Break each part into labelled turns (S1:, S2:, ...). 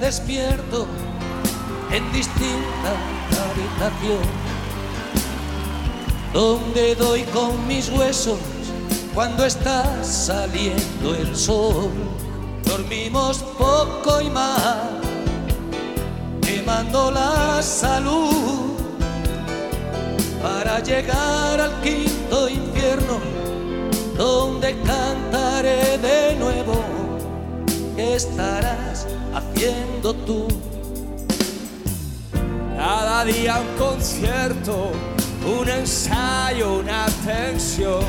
S1: Despierto en distinta habitación, donde doy con mis huesos cuando está saliendo el sol. Dormimos poco y mal, quemando la salud para llegar al quinto infierno, donde cantaré de nuevo. ¿Qué estarás haciendo tú?
S2: Cada día un concierto, un ensayo, una tensión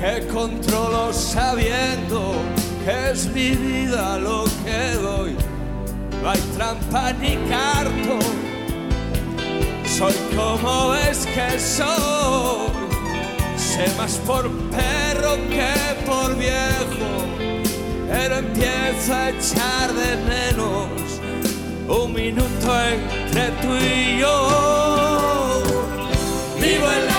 S2: que controlo sabiendo que es mi vida lo que doy. No hay trampa ni cartón, soy como ves que soy. Sé más por perro que por viejo, pero empiezo a echar de menos un minuto entre tú y yo. Vivo en la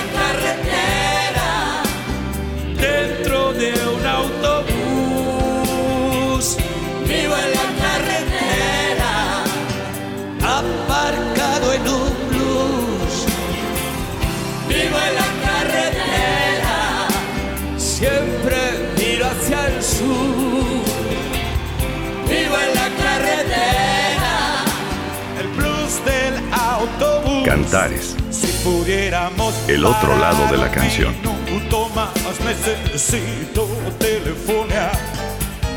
S3: Cantares,
S4: Si pudiéramos
S3: El otro lado de la canción.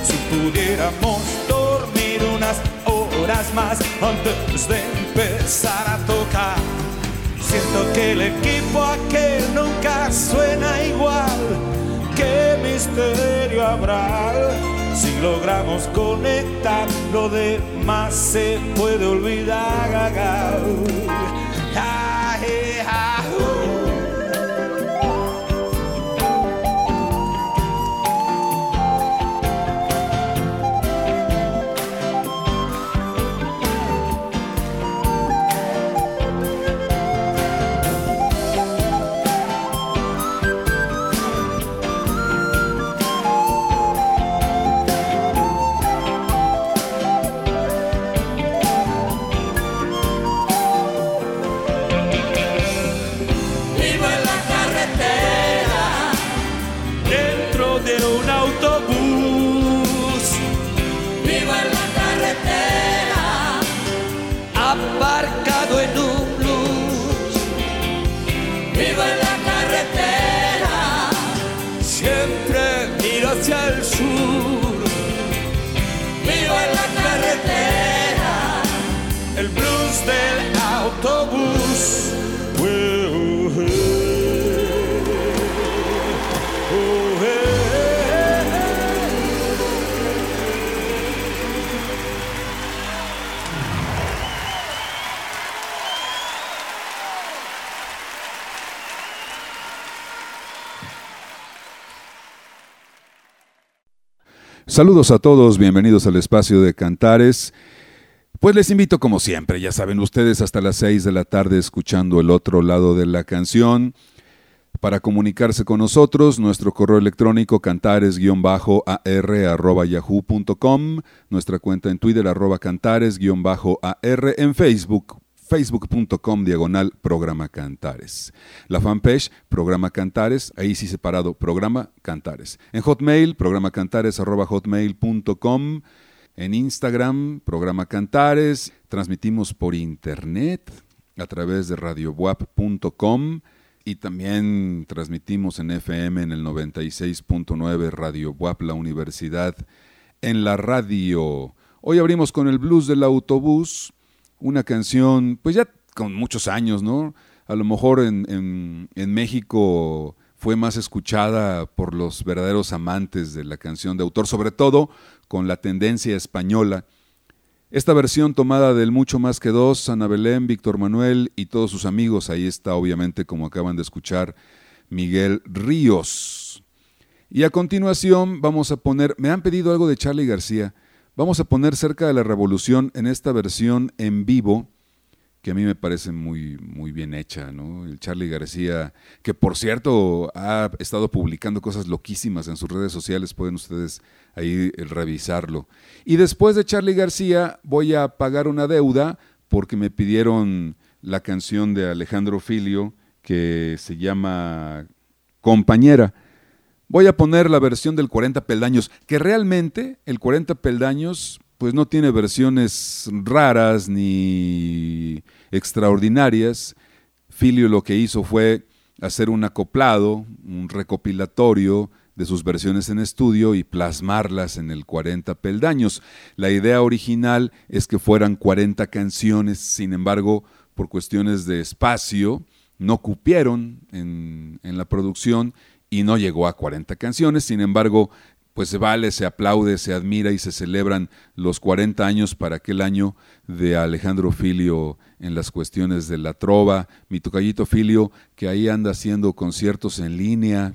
S4: Si pudiéramos dormir unas horas más antes de empezar a tocar. Siento que el equipo aquel nunca suena igual. ¿Qué misterio habrá? Si logramos conectar, lo demás se puede olvidar.
S5: Saludos a todos, bienvenidos al espacio de Cantares. Pues les invito como siempre, ya saben ustedes, hasta las 6 de la tarde escuchando el otro lado de la canción. Para comunicarse con nosotros, nuestro correo electrónico cantares-ar.yahoo.com, nuestra cuenta en Twitter arroba cantares-ar, en Facebook, facebook.com diagonal programa Cantares. La fanpage, programa Cantares, ahí sí separado, programa Cantares. En Hotmail, programa Cantares arroba hotmail.com. En Instagram, programa Cantares. Transmitimos por internet a través de radiowap.com y también transmitimos en FM en el 96.9 Radio WAP, la universidad en la radio. Hoy abrimos con el blues del autobús, una canción, pues ya con muchos años, ¿no? A lo mejor en, en México fue más escuchada por los verdaderos amantes de la canción de autor, sobre todo con la tendencia española esta versión tomada del Mucho Más que Dos, Ana Belén, Víctor Manuel y todos sus amigos, ahí está obviamente como acaban de escuchar Miguel Ríos. Y a continuación vamos a poner, me han pedido algo de Charlie García, vamos a poner cerca de la revolución en esta versión en vivo que a mí me parece muy, muy bien hecha, ¿no? El Charlie García, que por cierto ha estado publicando cosas loquísimas en sus redes sociales, pueden ustedes ahí revisarlo. Y después de Charlie García voy a pagar una deuda porque me pidieron la canción de Alejandro Filio que se llama Compañera. Voy a poner la versión del 40 peldaños, que realmente el 40 peldaños pues no tiene versiones raras ni extraordinarias. Filio lo que hizo fue hacer un acoplado, un recopilatorio de sus versiones en estudio y plasmarlas en el 40 peldaños. La idea original es que fueran 40 canciones, sin embargo, por cuestiones de espacio, no cupieron en, en la producción y no llegó a 40 canciones, sin embargo, pues se vale, se aplaude, se admira y se celebran los 40 años para aquel año de Alejandro Filio en las cuestiones de la trova, mi tocallito Filio, que ahí anda haciendo conciertos en línea,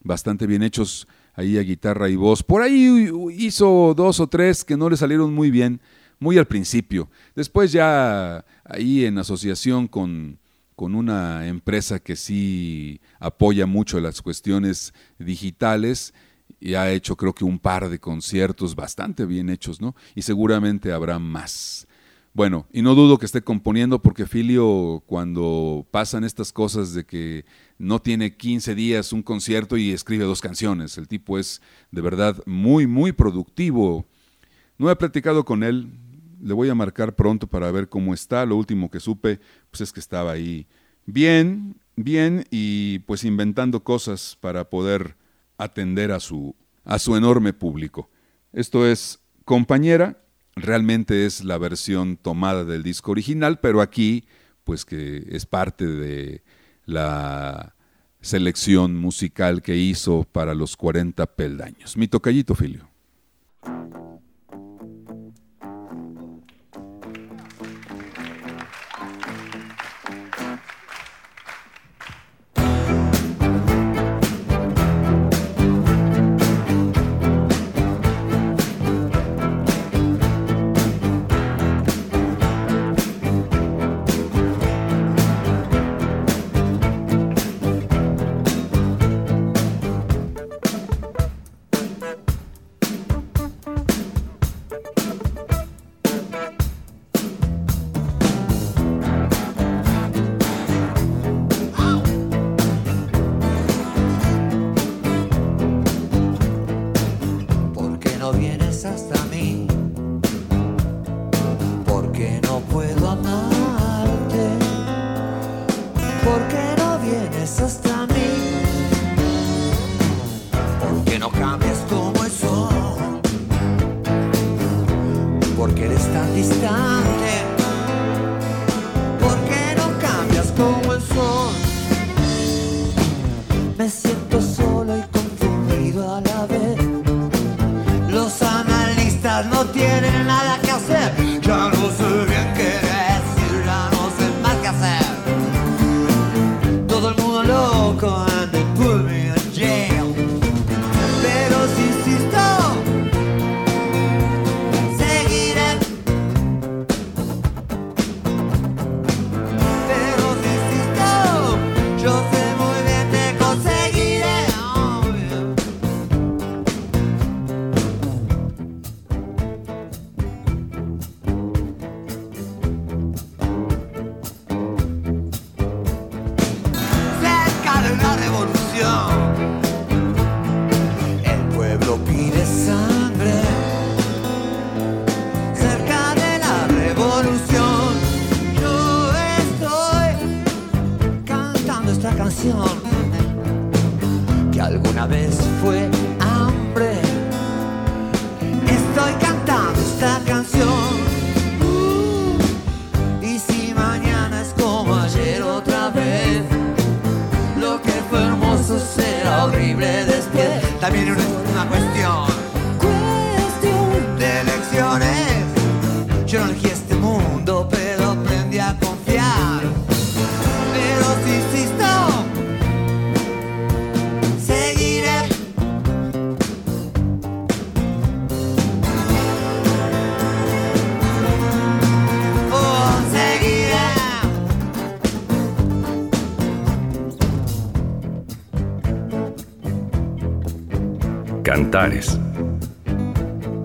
S5: bastante bien hechos ahí a guitarra y voz. Por ahí hizo dos o tres que no le salieron muy bien, muy al principio. Después ya ahí en asociación con, con una empresa que sí apoya mucho las cuestiones digitales, y ha hecho creo que un par de conciertos bastante bien hechos, ¿no? Y seguramente habrá más. Bueno, y no dudo que esté componiendo porque Filio cuando pasan estas cosas de que no tiene 15 días un concierto y escribe dos canciones, el tipo es de verdad muy, muy productivo. No he platicado con él, le voy a marcar pronto para ver cómo está. Lo último que supe pues es que estaba ahí bien, bien y pues inventando cosas para poder atender a su, a su enorme público. Esto es Compañera, realmente es la versión tomada del disco original, pero aquí, pues que es parte de la selección musical que hizo para los 40 peldaños. Mi tocallito, Filio.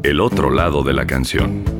S6: El otro lado de la canción.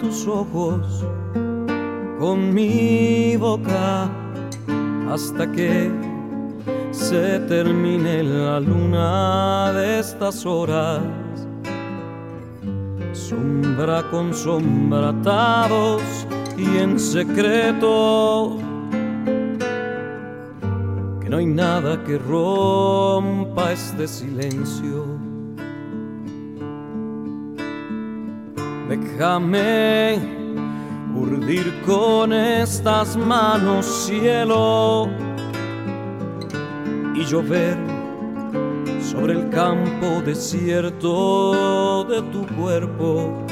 S7: Tus
S8: ojos con mi boca hasta que se termine la luna de estas horas. Sombra con sombra atados y en secreto. Que no hay nada que rompa este silencio. Déjame urdir con estas manos cielo y llover sobre el campo desierto de tu cuerpo.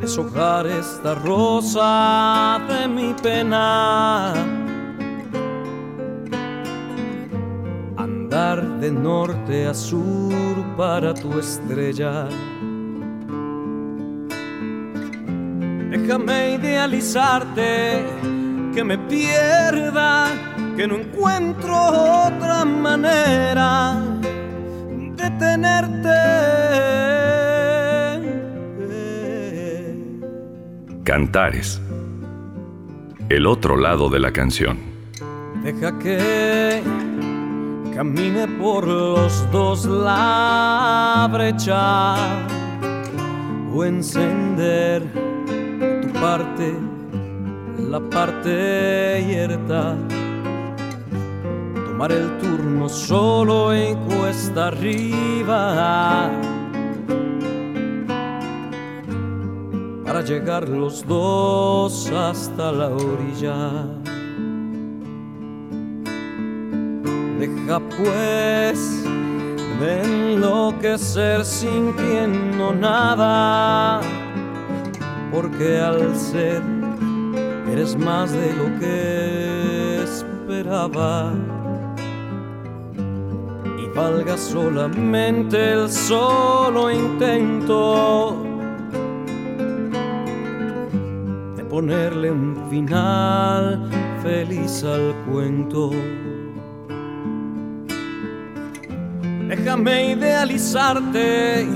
S8: Deshojar esta rosa de mi pena. Andar de norte a sur para tu estrella. Déjame idealizarte, que me pierda, que no encuentro otra manera de tenerte.
S6: Cantares. El otro lado de la canción.
S8: Deja que camine por los dos la brecha o encender la parte yerta. Tomar el turno solo en cuesta arriba. para llegar los dos hasta la orilla. Deja pues de enloquecer sintiendo nada, porque al ser eres más de lo que esperaba. Y valga solamente el solo intento de ponerle un final feliz al cuento. Déjame idealizarte,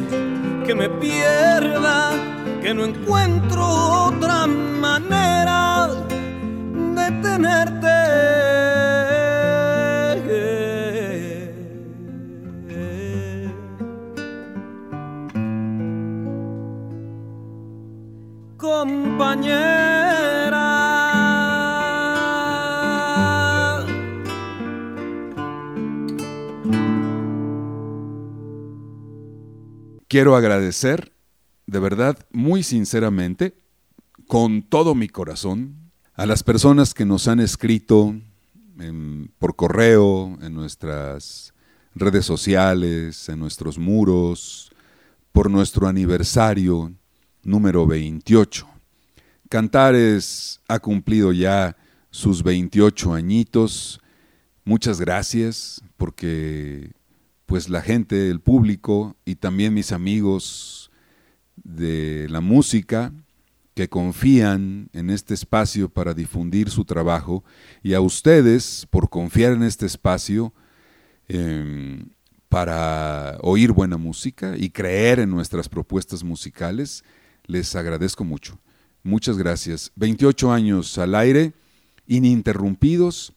S8: que me pierda, que no encuentro otra manera de tenerte. Compañera.
S5: Quiero agradecer, de verdad, muy sinceramente, con todo mi corazón, a las personas que nos han escrito en- por correo, en nuestras redes sociales, en nuestros muros, por nuestro aniversario número 28. Cantares ha cumplido ya sus 28 añitos. Muchas gracias porque pues la gente, el público y también mis amigos de la música que confían en este espacio para difundir su trabajo y a ustedes por confiar en este espacio eh, para oír buena música y creer en nuestras propuestas musicales, les agradezco mucho. Muchas gracias. 28 años al aire, ininterrumpidos,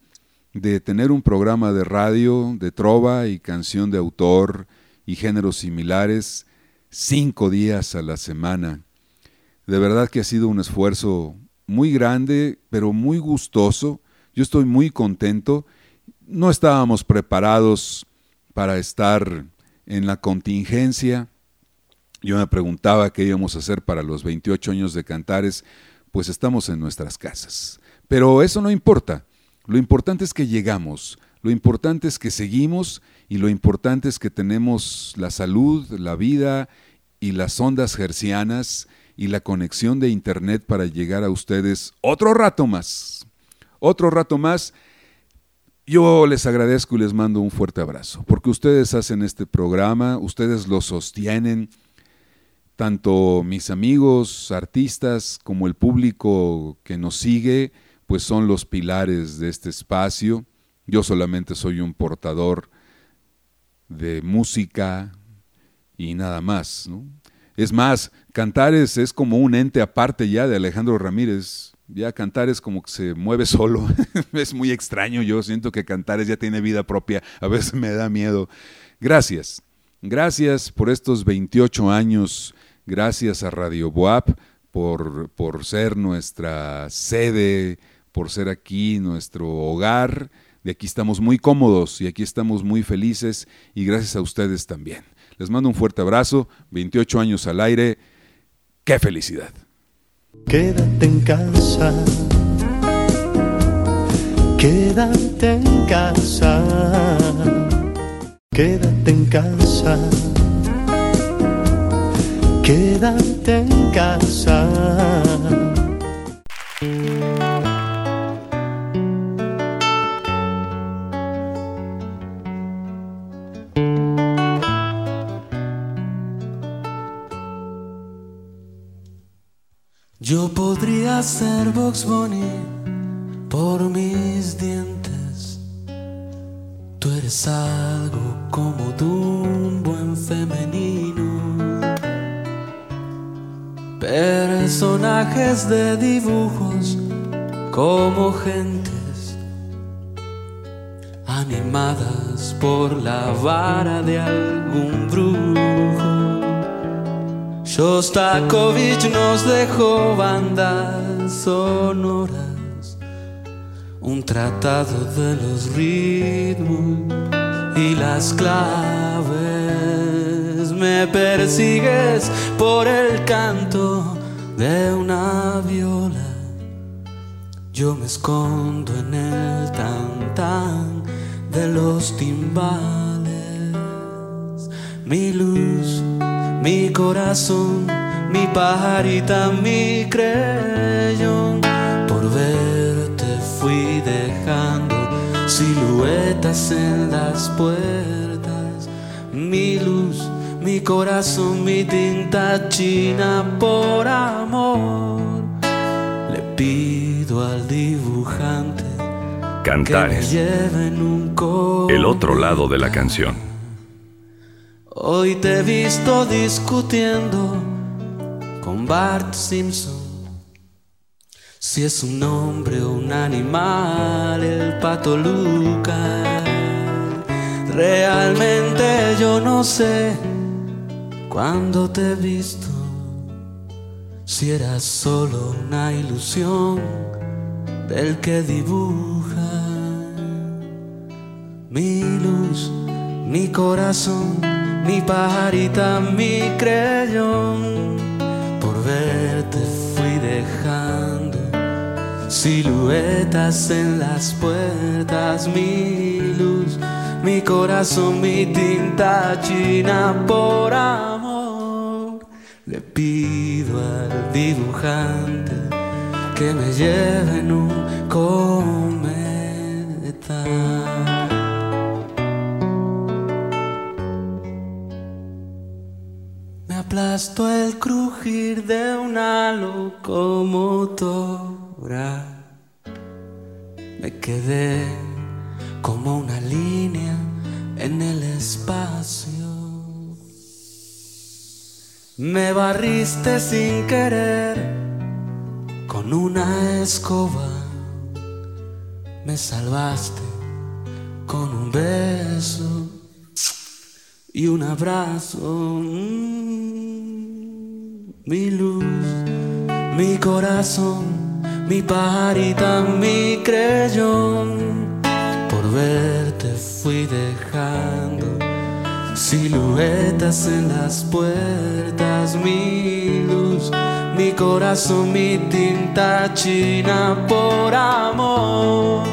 S5: de tener un programa de radio, de trova y canción de autor y géneros similares, cinco días a la semana. De verdad que ha sido un esfuerzo muy grande, pero muy gustoso. Yo estoy muy contento. No estábamos preparados para estar en la contingencia. Yo me preguntaba qué íbamos a hacer para los 28 años de Cantares, pues estamos en nuestras casas. Pero eso no importa. Lo importante es que llegamos, lo importante es que seguimos y lo importante es que tenemos la salud, la vida y las ondas hercianas y la conexión de internet para llegar a ustedes otro rato más. Otro rato más. Yo les agradezco y les mando un fuerte abrazo, porque ustedes hacen este programa, ustedes lo sostienen, tanto mis amigos artistas como el público que nos sigue, pues son los pilares de este espacio. Yo solamente soy un portador de música y nada más. Es más, Cantares es como un ente aparte ya de Alejandro Ramírez. Ya Cantares como que se mueve solo. es muy extraño. Yo siento que Cantares ya tiene vida propia. A veces me da miedo. Gracias. Gracias por estos 28 años. Gracias a Radio Boap por, por ser nuestra sede, por ser aquí nuestro hogar. De aquí estamos muy cómodos y aquí estamos muy felices y gracias a ustedes también. Les mando un fuerte abrazo, 28 años al aire, qué felicidad.
S9: Quédate en casa, quédate en casa, quédate en casa, quédate en casa.
S1: Yo podría ser Box Bunny por mis dientes. Tú eres algo como de un buen femenino. Personajes de dibujos como gentes animadas por la vara de algún brujo. Shostakovich nos dejó bandas sonoras, un tratado de los ritmos y las claves. Me persigues por el canto de una viola. Yo me escondo en el tan tan de los timbales. Mi luz, mi corazón, mi pajarita, mi creyón. Por verte fui dejando siluetas en las puertas. Mi luz, mi corazón, mi tinta china por amor. Le pido al dibujante
S3: Cantares.
S1: que me lleve en un
S3: El otro lado de la canción.
S1: Hoy te he visto discutiendo con Bart Simpson. Si es un hombre o un animal, el pato Lucas. Realmente yo no sé cuándo te he visto. Si eras solo una ilusión del que dibuja mi luz, mi corazón, mi pajarita, mi creyón. Por verte fui dejando siluetas en las puertas, mi luz, mi corazón, mi tinta china por amor. Le pido al dibujante que me lleve en un el crujir de una locomotora. Me quedé como una línea en el espacio. Me barriste sin querer con una escoba. Me salvaste con un beso y un abrazo. Mm, Mi luz, mi corazón, mi pajarita, mi creyón. Por verte fui dejando siluetas en las puertas, mi luz, mi corazón, mi tinta china por amor.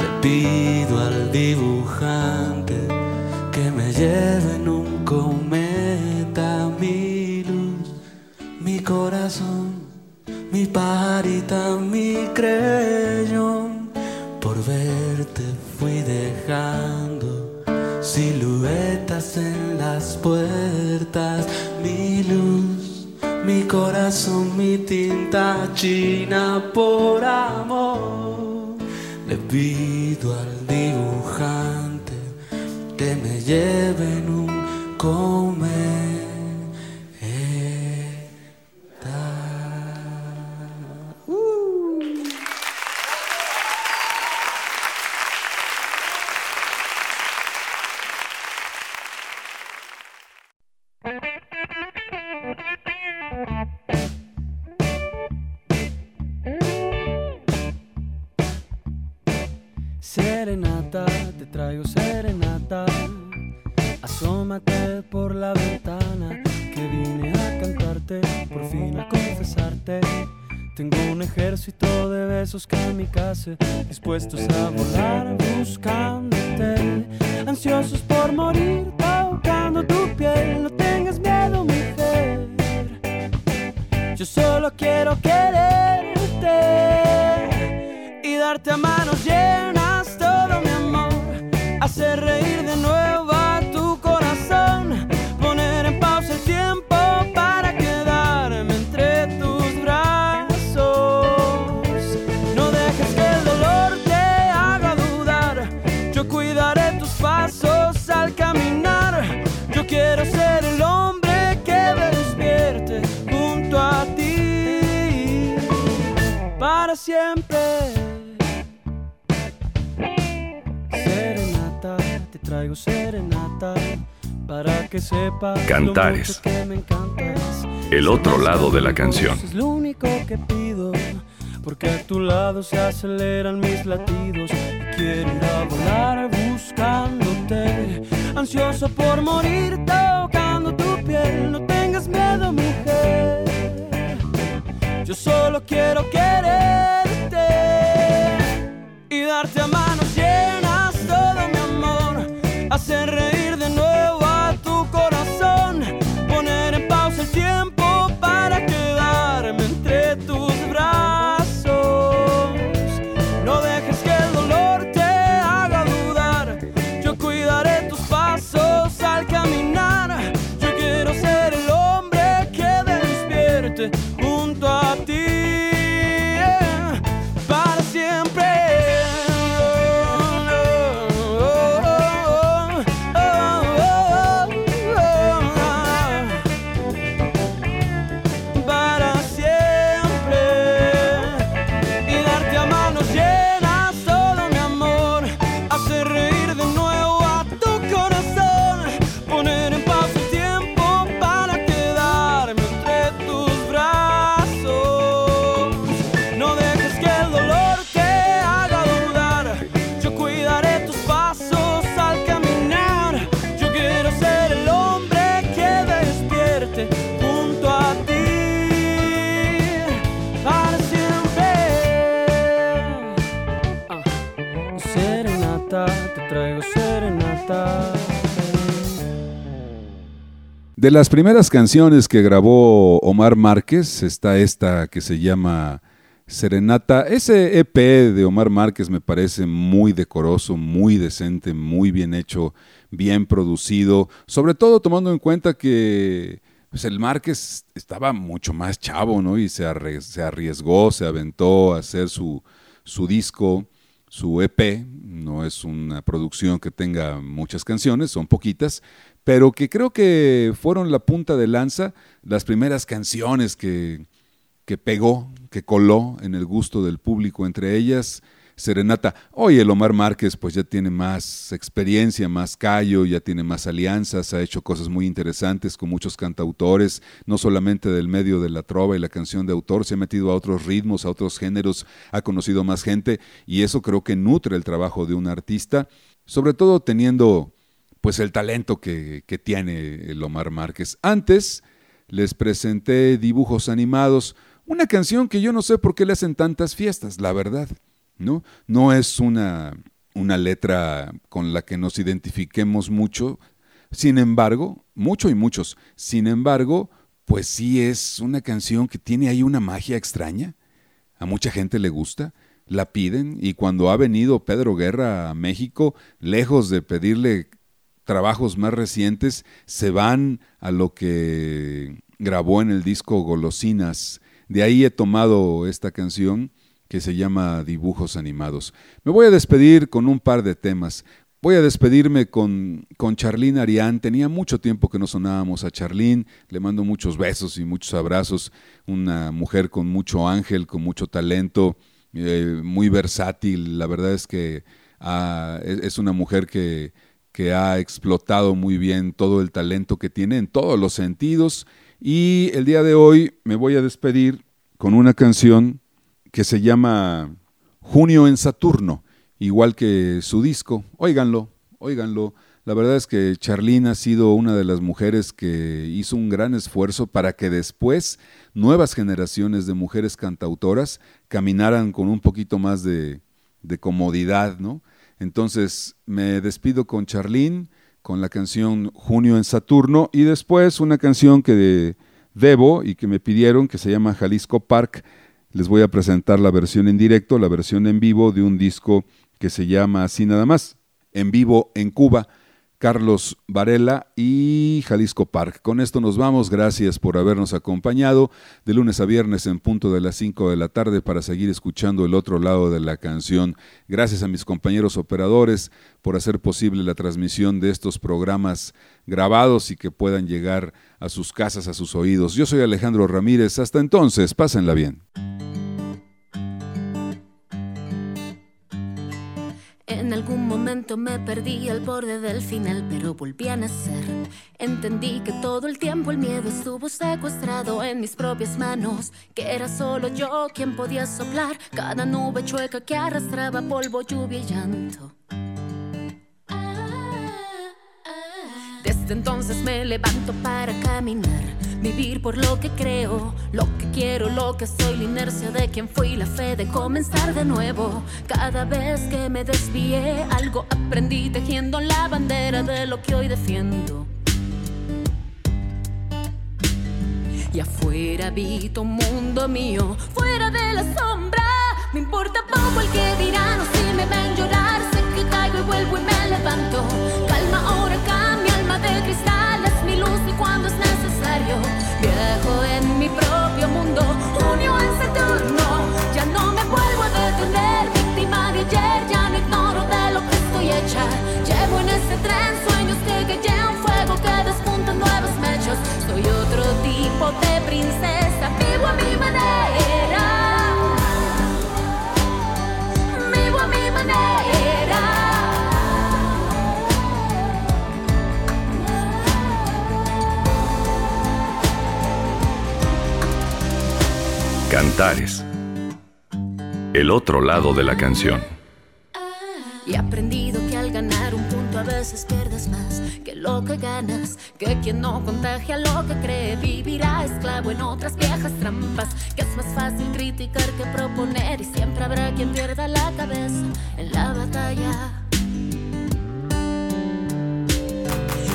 S1: Le pido al dibujante que me lleve en un corazón, mi pajarita, mi creyón. Por verte fui dejando siluetas en las puertas, mi luz, mi corazón, mi tinta china por amor. Le pido al dibujante que me lleve en un cometa.
S8: Para siempre. Serenata, te traigo serenata para que sepas
S3: Cantares.
S8: lo mucho que me encantas.
S3: El otro lado de la canción.
S8: Es lo único que pido, porque a tu lado se aceleran mis latidos. Quiero ir a volar buscándote, ansioso por morir tocando tu piel. No tengas miedo, yo solo quiero quererte y darte a manos llenas todo mi amor, hacer reír. De
S5: las primeras canciones que grabó Omar Márquez está esta que se llama Serenata. Ese EP de Omar Márquez me parece muy decoroso, muy decente, muy bien hecho, bien producido, sobre todo tomando en cuenta que pues, el Márquez estaba mucho más chavo, ¿no? Y se, arriesgó, se aventó a hacer su, su disco, su EP. No es una producción que tenga muchas canciones, son poquitas, pero que creo que fueron la punta de lanza, las primeras canciones que, que pegó, que coló en el gusto del público, entre ellas Serenata. Hoy el Omar Márquez pues ya tiene más experiencia, más callo, ya tiene más alianzas, ha hecho cosas muy interesantes con muchos cantautores, no solamente del medio de la trova y la canción de autor, se ha metido a otros ritmos, a otros géneros, ha conocido más gente y eso creo que nutre el trabajo de un artista, sobre todo teniendo pues el talento que, tiene el Omar Márquez. Antes les presenté dibujos animados, una canción que yo no sé por qué le hacen tantas fiestas, la verdad, ¿no? No es una, una letra con la que nos identifiquemos mucho, sin embargo, mucho y muchos, sin embargo, pues sí es una canción que tiene ahí una magia extraña, a mucha gente le gusta, la piden y cuando ha venido Pedro Guerra a México, lejos de pedirle trabajos más recientes, se van a lo que grabó en el disco Golosinas. De ahí he tomado esta canción que se llama Dibujos Animados. Me voy a despedir con un par de temas. Voy a despedirme con, con Charlene Arián. Tenía mucho tiempo que no sonábamos a Charlene. Le mando muchos besos y muchos abrazos. Una mujer con mucho ángel, con mucho talento, eh, muy versátil. La verdad es que ah, es una mujer que, que ha explotado muy bien todo el talento que tiene en todos los sentidos. Y el día de hoy me voy a despedir con una canción que se llama Junio en Saturno, igual que su disco. Óiganlo, óiganlo. La verdad es que Charlene ha sido una de las mujeres que hizo un gran esfuerzo para que después nuevas generaciones de mujeres cantautoras caminaran con un poquito más de, de comodidad, ¿no? Entonces me despido con Charlene, con la canción Junio en Saturno y después una canción que debo y que me pidieron que se llama Jalisco Park. Les voy a presentar la versión en directo, la versión en vivo de un disco que se llama así nada más, en vivo en Cuba. Carlos Varela y Jalisco Park. Con esto nos vamos. Gracias por habernos acompañado de lunes a viernes en punto de las 5 de la tarde para seguir escuchando el otro lado de la canción. Gracias a mis compañeros operadores por hacer posible la transmisión de estos programas grabados y que puedan llegar a sus casas, a sus oídos. Yo soy Alejandro Ramírez. Hasta entonces, pásenla bien.
S10: Me perdí al borde del final, pero volví a nacer. Entendí que todo el tiempo el miedo estuvo secuestrado en mis propias manos, que era solo yo quien podía soplar cada nube chueca que arrastraba polvo, lluvia y llanto. Entonces me levanto para caminar, vivir por lo que creo, lo que quiero, lo que soy, la inercia de quien fui, la fe de comenzar de nuevo. Cada vez que me desvié, algo aprendí tejiendo la bandera de lo que hoy defiendo. Y afuera habito un mundo mío, fuera de la sombra. Me importa poco el que dirán o si me ven llorar. Sé que caigo y vuelvo y me levanto. Necesario. Viajo en mi propio mundo, junio en Saturno. Ya no me vuelvo a detener, víctima de ayer. Ya no ignoro de lo que estoy hecha. Llevo en ese tren sueños que callan fuego que despuntan nuevos mechos. Soy otro tipo de princesa, vivo a mi manera.
S3: El otro lado de la canción.
S10: Y aprendido que al ganar un punto a veces pierdes más que lo que ganas. Que quien no contagia lo que cree vivirá esclavo en otras viejas trampas. Que es más fácil criticar que proponer y siempre habrá quien pierda la cabeza en la batalla.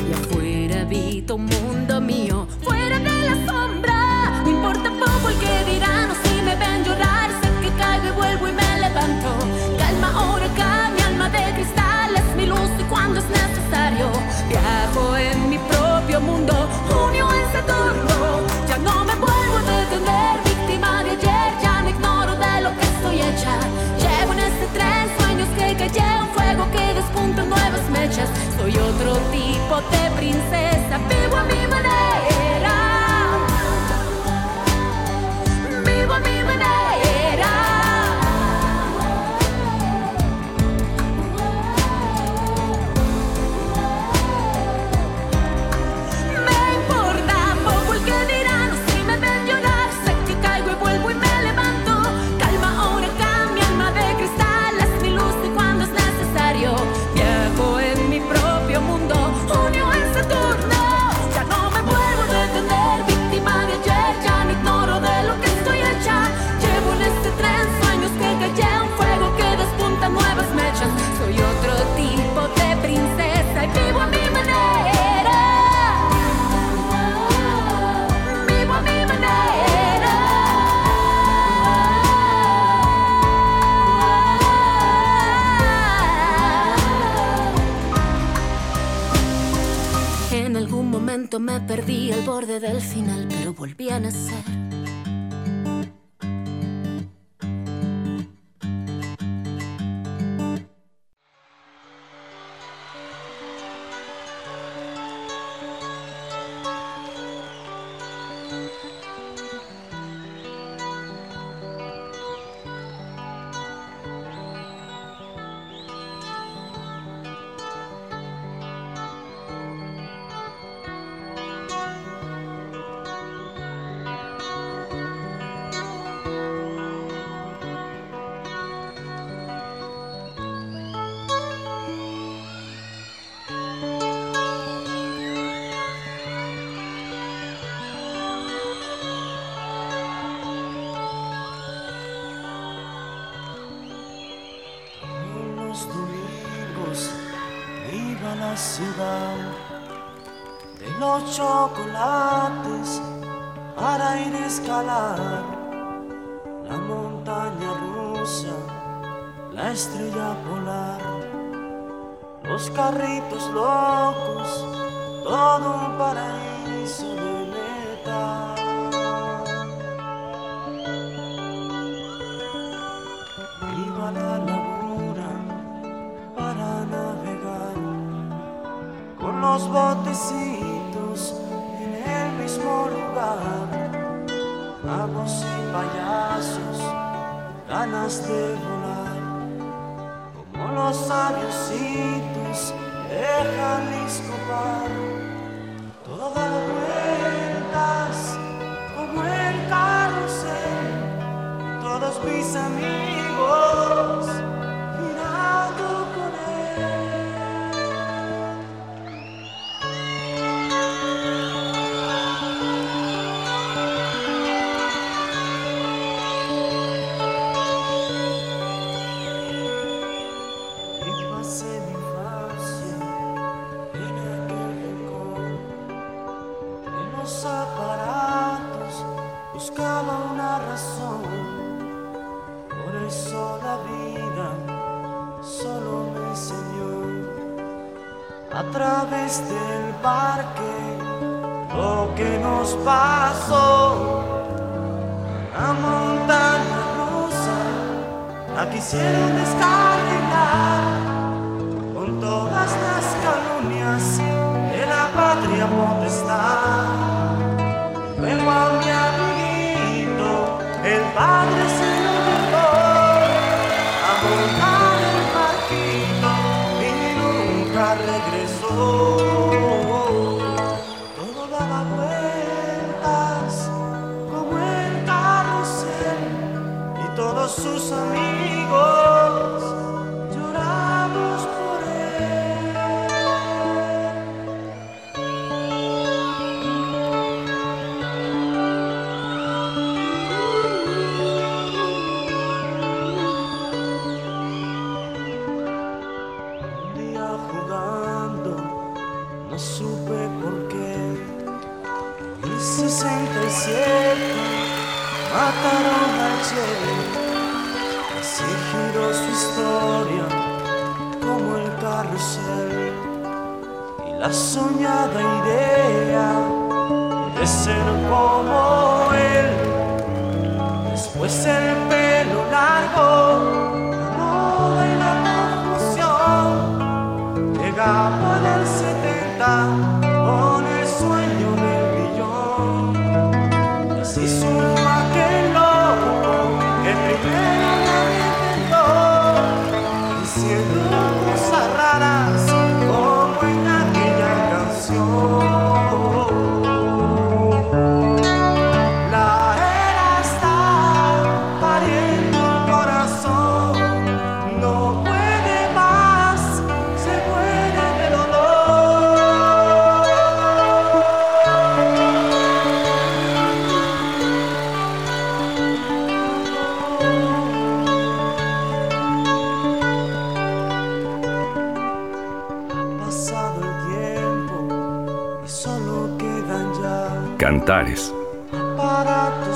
S10: Y afuera habito un mundo mío, fuera de la sombra. Soy otro tipo de princesa, de
S11: los chocolates para ir a escalar la montaña rusa, la estrella polar, los carritos locos, Vamos y payasos, ganas de volar, como los aviositos de Jalisco Bar. Todo vueltas como el carrusel todos mis amigos Padre.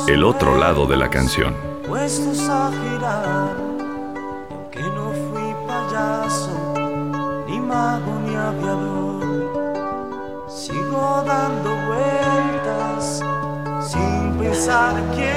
S11: El
S3: otro lado de la canción.
S11: Puestos a girar, aunque no fui payaso, ni mago ni aviador, sigo dando vueltas sin pensar quién.